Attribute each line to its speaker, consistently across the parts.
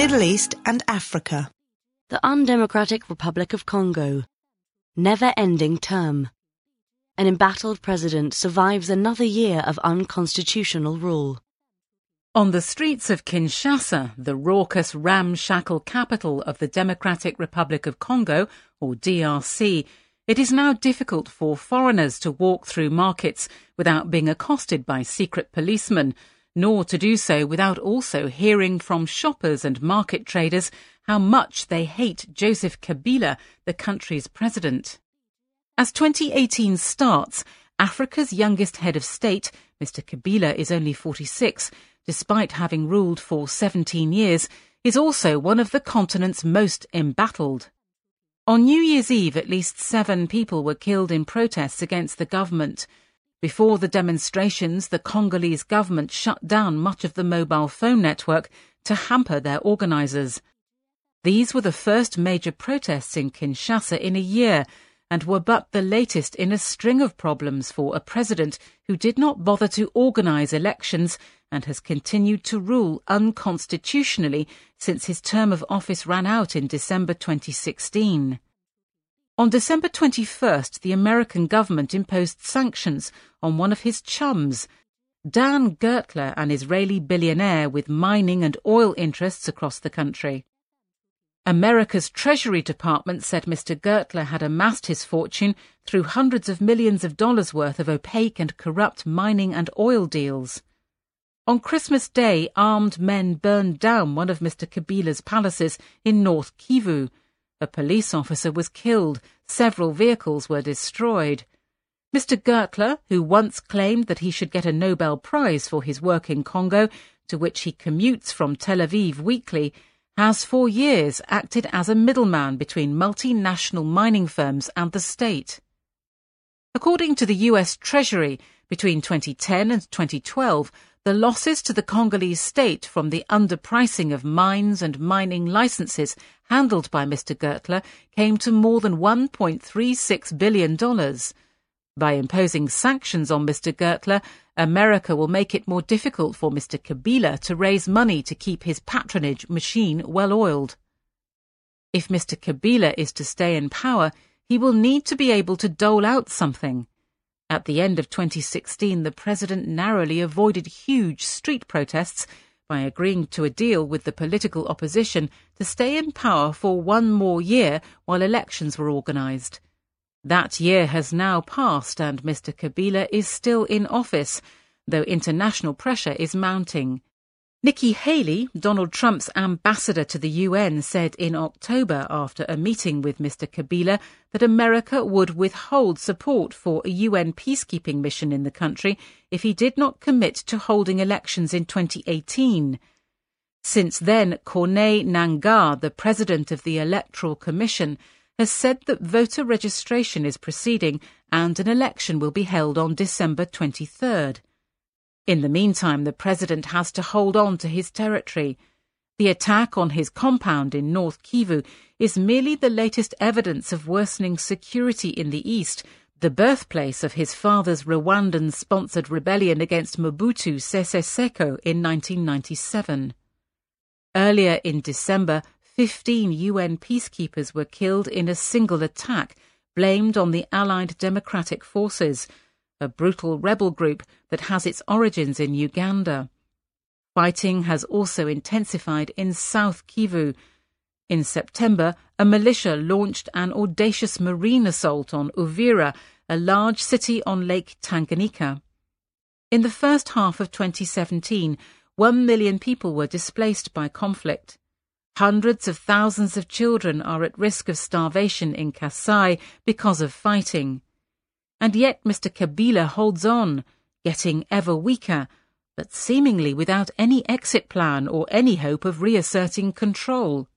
Speaker 1: Middle East and Africa.
Speaker 2: The Undemocratic Republic of Congo. Never ending term. An embattled president survives another year of unconstitutional rule.
Speaker 3: On the streets of Kinshasa, the raucous ramshackle capital of the Democratic Republic of Congo, or DRC, it is now difficult for foreigners to walk through markets without being accosted by secret policemen nor to do so without also hearing from shoppers and market traders how much they hate Joseph Kabila, the country's president. As 2018 starts, Africa's youngest head of state, Mr. Kabila, is only 46, despite having ruled for 17 years, is also one of the continent's most embattled. On New Year's Eve, at least seven people were killed in protests against the government. Before the demonstrations, the Congolese government shut down much of the mobile phone network to hamper their organisers. These were the first major protests in Kinshasa in a year and were but the latest in a string of problems for a president who did not bother to organise elections and has continued to rule unconstitutionally since his term of office ran out in December 2016. On December 21st, the American government imposed sanctions on one of his chums. Dan Gertler, an Israeli billionaire with mining and oil interests across the country. America's Treasury Department said Mr. Gertler had amassed his fortune through hundreds of millions of dollars worth of opaque and corrupt mining and oil deals. On Christmas Day, armed men burned down one of Mr. Kabila's palaces in North Kivu, a police officer was killed, several vehicles were destroyed. Mr. Gertler, who once claimed that he should get a Nobel Prize for his work in Congo, to which he commutes from Tel Aviv weekly, has for years acted as a middleman between multinational mining firms and the state. According to the US Treasury, between 2010 and 2012, the losses to the Congolese state from the underpricing of mines and mining licenses handled by Mr. Gertler came to more than $1.36 billion. By imposing sanctions on Mr. Gertler, America will make it more difficult for Mr. Kabila to raise money to keep his patronage machine well oiled. If Mr. Kabila is to stay in power, he will need to be able to dole out something. At the end of 2016, the president narrowly avoided huge street protests by agreeing to a deal with the political opposition to stay in power for one more year while elections were organised. That year has now passed and Mr. Kabila is still in office, though international pressure is mounting. Nikki Haley, Donald Trump's ambassador to the UN, said in October after a meeting with Mr. Kabila that America would withhold support for a UN peacekeeping mission in the country if he did not commit to holding elections in 2018. Since then, Corneille Nangaa, the president of the Electoral Commission, has said that voter registration is proceeding and an election will be held on December 23rd. In the meantime, the president has to hold on to his territory. The attack on his compound in North Kivu is merely the latest evidence of worsening security in the east, the birthplace of his father's Rwandan sponsored rebellion against Mobutu Sese Seko in 1997. Earlier in December, 15 UN peacekeepers were killed in a single attack blamed on the Allied Democratic Forces a brutal rebel group that has its origins in Uganda. Fighting has also intensified in South Kivu. In September, a militia launched an audacious marine assault on Uvira, a large city on Lake Tanganyika. In the first half of 2017, one million people were displaced by conflict. Hundreds of thousands of children are at risk of starvation in Kasai because of fighting. And yet Mr. Kabila holds on, getting ever weaker, but seemingly without any exit plan or any hope of reasserting control.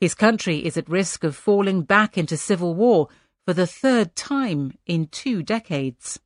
Speaker 3: His country is at risk of falling back into civil war for the third time in two decades.